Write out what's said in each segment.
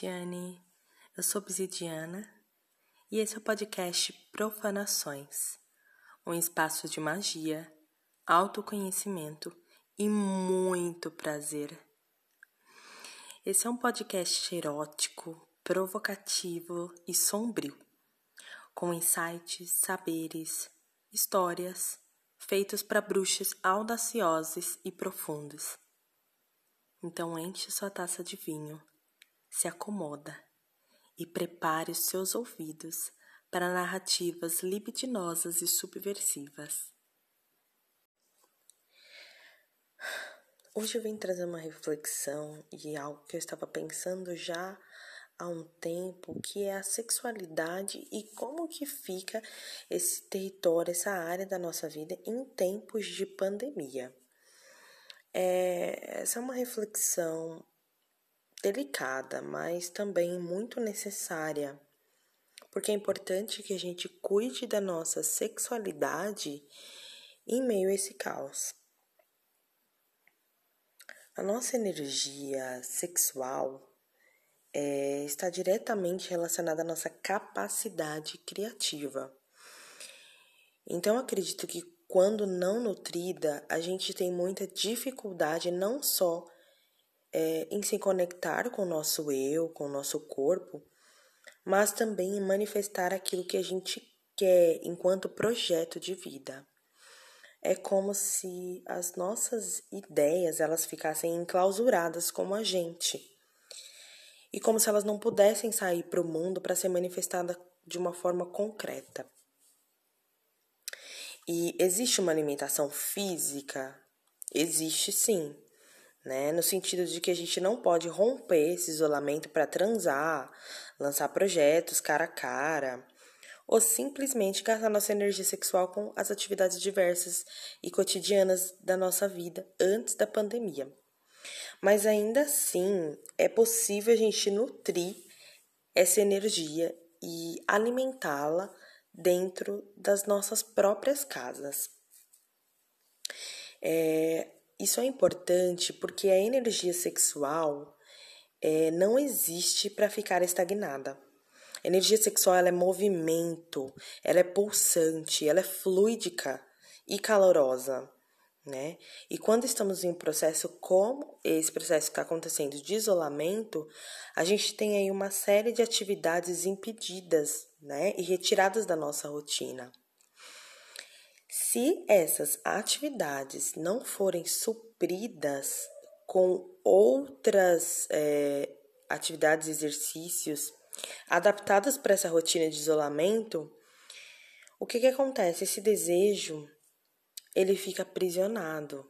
Bruxiane. Eu sou Obsidiana e esse é o podcast Profanações um espaço de magia, autoconhecimento e muito prazer. Esse é um podcast erótico, provocativo e sombrio, com insights, saberes, histórias feitos para bruxas audaciosos e profundos. Então enche sua taça de vinho, se acomoda e prepare os seus ouvidos para narrativas libidinosas e subversivas. Hoje eu vim trazer uma reflexão e algo que eu estava pensando já há um tempo, que é a sexualidade e como que fica esse território, essa área da nossa vida em tempos de pandemia. É, essa é uma reflexão delicada, mas também muito necessária porque é importante que a gente cuide da nossa sexualidade em meio a esse caos. A nossa energia sexual é, está diretamente relacionada à nossa capacidade criativa. Então, acredito que quando não nutrida, a gente tem muita dificuldade não só é, em se conectar com o nosso eu, com o nosso corpo, mas também em manifestar aquilo que a gente quer enquanto projeto de vida. É como se as nossas ideias elas ficassem enclausuradas como a gente. E como se elas não pudessem sair para o mundo para ser manifestada de uma forma concreta. E existe uma limitação física? Existe sim né? No sentido de que a gente não pode romper esse isolamento para transar, lançar projetos cara a cara, ou simplesmente gastar nossa energia sexual com as atividades diversas e cotidianas da nossa vida antes da pandemia. Mas ainda assim, é possível a gente nutrir essa energia e alimentá-la dentro das nossas próprias casas. É, isso é importante porque a energia sexual é, não existe para ficar estagnada. A energia sexual ela é movimento, ela é pulsante, ela é fluídica e calorosa, né? E quando estamos em um processo como esse processo que está acontecendo de isolamento, a gente tem aí uma série de atividades impedidas, né? E retiradas da nossa rotina. Se essas atividades não forem supridas com outras é, atividades exercícios adaptadas para essa rotina de isolamento, o que, que acontece? Esse desejo ele fica aprisionado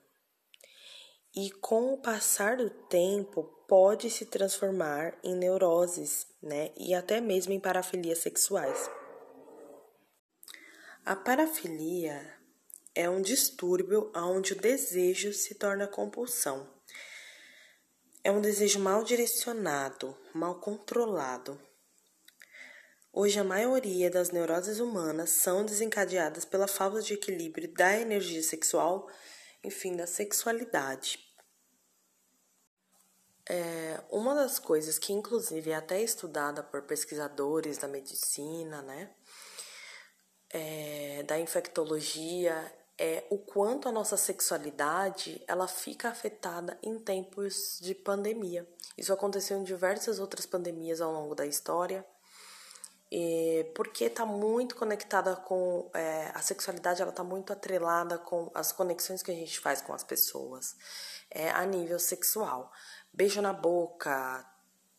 e com o passar do tempo pode se transformar em neuroses, né? E até mesmo em parafilias sexuais. A parafilia é um distúrbio onde o desejo se torna compulsão. É um desejo mal direcionado, mal controlado. Hoje, a maioria das neuroses humanas são desencadeadas pela falta de equilíbrio da energia sexual, enfim, da sexualidade. É, uma das coisas que, inclusive, é até estudada por pesquisadores da medicina, né? é, da infectologia é o quanto a nossa sexualidade ela fica afetada em tempos de pandemia. Isso aconteceu em diversas outras pandemias ao longo da história, porque está muito conectada com é, a sexualidade, ela está muito atrelada com as conexões que a gente faz com as pessoas é, a nível sexual. Beijo na boca,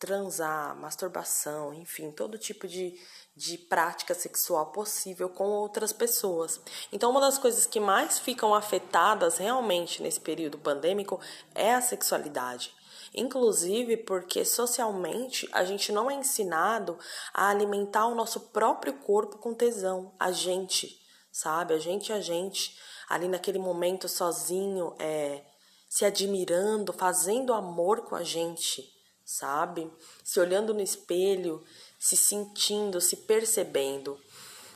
transar, masturbação, enfim, todo tipo de, de prática sexual possível com outras pessoas. Então, uma das coisas que mais ficam afetadas realmente nesse período pandêmico é a sexualidade. Inclusive porque socialmente a gente não é ensinado a alimentar o nosso próprio corpo com tesão, a gente, sabe? A gente, a gente, ali naquele momento sozinho, é, se admirando, fazendo amor com a gente sabe? Se olhando no espelho, se sentindo, se percebendo.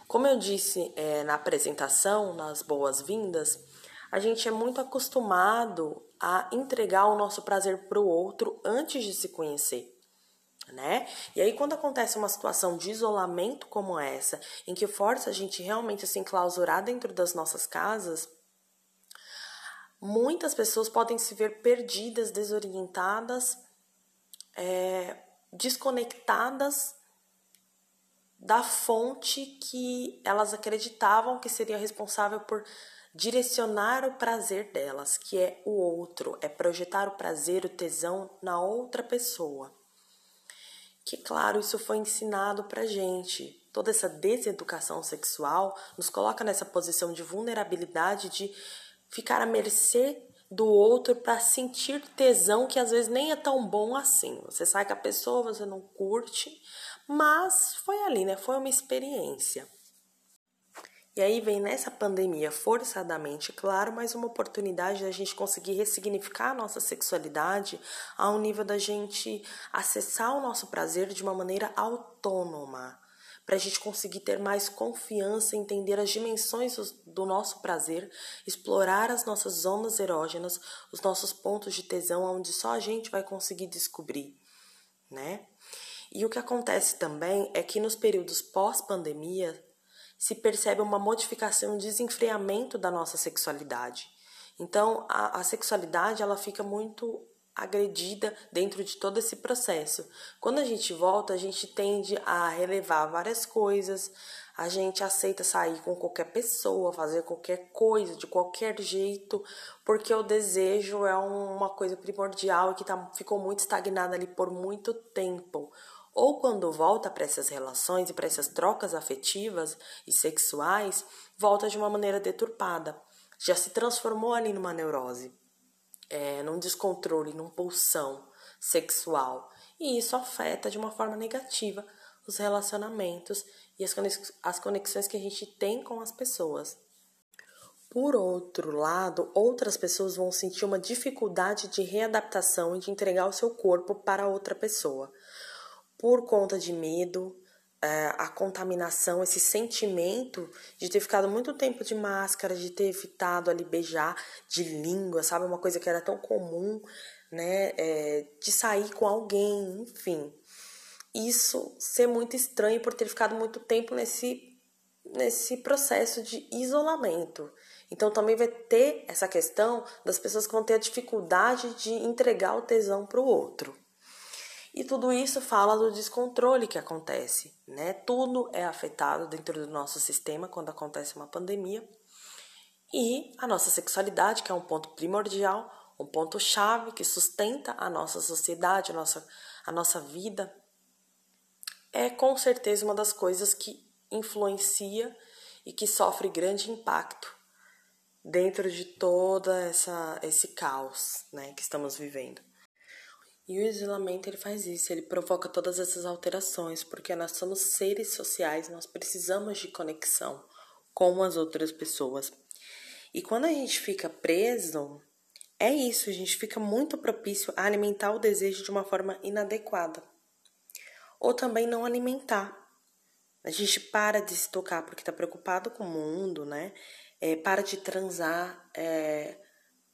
Como eu disse é, na apresentação, nas boas-vindas, a gente é muito acostumado a entregar o nosso prazer para o outro antes de se conhecer, Né? E aí, quando acontece uma situação de isolamento como essa, em que força a gente realmente se assim, enclausurar dentro das nossas casas, muitas pessoas podem se ver perdidas, desorientadas, é, desconectadas da fonte que elas acreditavam que seria responsável por direcionar o prazer delas, que é o outro, é projetar o prazer, o tesão na outra pessoa. Que, claro, isso foi ensinado pra gente. Toda essa deseducação sexual nos coloca nessa posição de vulnerabilidade, de ficar à mercê do outro para sentir tesão que às vezes nem é tão bom assim. Você sai com a pessoa, você não curte, mas foi ali, né? Foi uma experiência. E aí vem nessa pandemia, forçadamente, claro, mais uma oportunidade da gente conseguir ressignificar a nossa sexualidade ao nível da gente acessar o nosso prazer de uma maneira autônoma, para a gente conseguir ter mais confiança, entender as dimensões do nosso prazer, explorar as nossas zonas erógenas, os nossos pontos de tesão, onde só a gente vai conseguir descobrir, né? E o que acontece também é que nos períodos pós-pandemia, se percebe uma modificação, um desenfreamento da nossa sexualidade. Então, a, a sexualidade ela fica muito agredida dentro de todo esse processo. Quando a gente volta, a gente tende a relevar várias coisas, a gente aceita sair com qualquer pessoa, fazer qualquer coisa, de qualquer jeito, porque o desejo é uma coisa primordial que tá, ficou muito estagnada ali por muito tempo ou quando volta para essas relações e para essas trocas afetivas e sexuais, volta de uma maneira deturpada. Já se transformou ali numa neurose, é, num descontrole, num pulsão sexual. E isso afeta de uma forma negativa os relacionamentos e as conexões que a gente tem com as pessoas. Por outro lado, outras pessoas vão sentir uma dificuldade de readaptação e de entregar o seu corpo para outra pessoa por conta de medo, a contaminação, esse sentimento de ter ficado muito tempo de máscara, de ter evitado ali beijar de língua, sabe? Uma coisa que era tão comum, né? É, de sair com alguém, enfim. Isso ser muito estranho por ter ficado muito tempo nesse, nesse processo de isolamento. Então também vai ter essa questão das pessoas que vão ter a dificuldade de entregar o tesão para o outro. E tudo isso fala do descontrole que acontece, né? Tudo é afetado dentro do nosso sistema quando acontece uma pandemia. E a nossa sexualidade, que é um ponto primordial, um ponto chave que sustenta a nossa sociedade, a nossa, a nossa vida, é com certeza uma das coisas que influencia e que sofre grande impacto dentro de toda essa esse caos, né, que estamos vivendo. E o isolamento ele faz isso, ele provoca todas essas alterações, porque nós somos seres sociais, nós precisamos de conexão com as outras pessoas. E quando a gente fica preso, é isso, a gente fica muito propício a alimentar o desejo de uma forma inadequada. Ou também não alimentar. A gente para de se tocar porque está preocupado com o mundo, né? É, para de transar, é,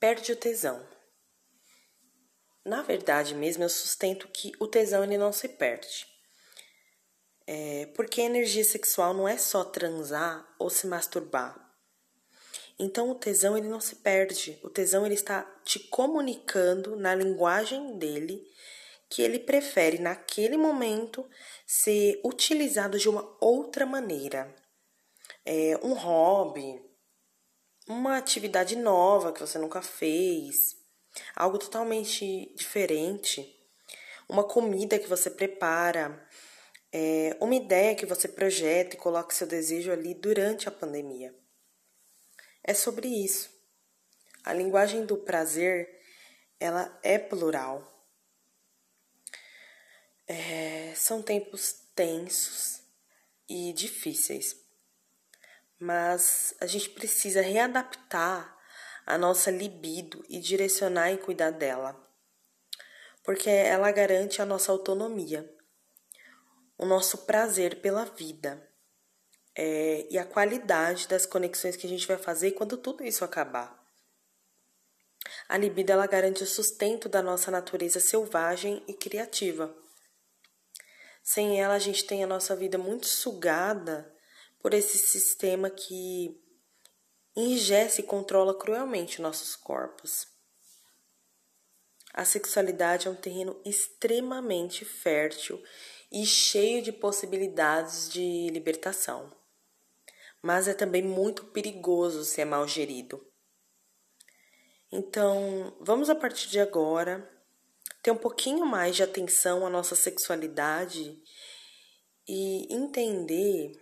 perde o tesão. Na verdade mesmo, eu sustento que o tesão ele não se perde. É, porque a energia sexual não é só transar ou se masturbar. Então o tesão ele não se perde. O tesão ele está te comunicando na linguagem dele que ele prefere naquele momento ser utilizado de uma outra maneira. É, um hobby, uma atividade nova que você nunca fez, algo totalmente diferente, uma comida que você prepara, é, uma ideia que você projeta e coloca seu desejo ali durante a pandemia. É sobre isso. A linguagem do prazer, ela é plural. É, são tempos tensos e difíceis, mas a gente precisa readaptar a nossa libido e direcionar e cuidar dela, porque ela garante a nossa autonomia, o nosso prazer pela vida é, e a qualidade das conexões que a gente vai fazer quando tudo isso acabar. A libido ela garante o sustento da nossa natureza selvagem e criativa. Sem ela, a gente tem a nossa vida muito sugada por esse sistema que ingesse e controla cruelmente nossos corpos. A sexualidade é um terreno extremamente fértil e cheio de possibilidades de libertação. Mas é também muito perigoso se é mal gerido. Então, vamos a partir de agora ter um pouquinho mais de atenção à nossa sexualidade e entender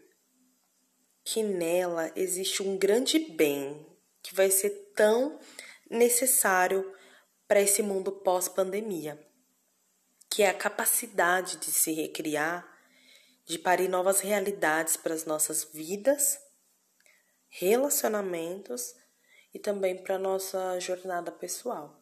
que nela existe um grande bem que vai ser tão necessário para esse mundo pós-pandemia, que é a capacidade de se recriar, de parir novas realidades para as nossas vidas, relacionamentos e também para a nossa jornada pessoal.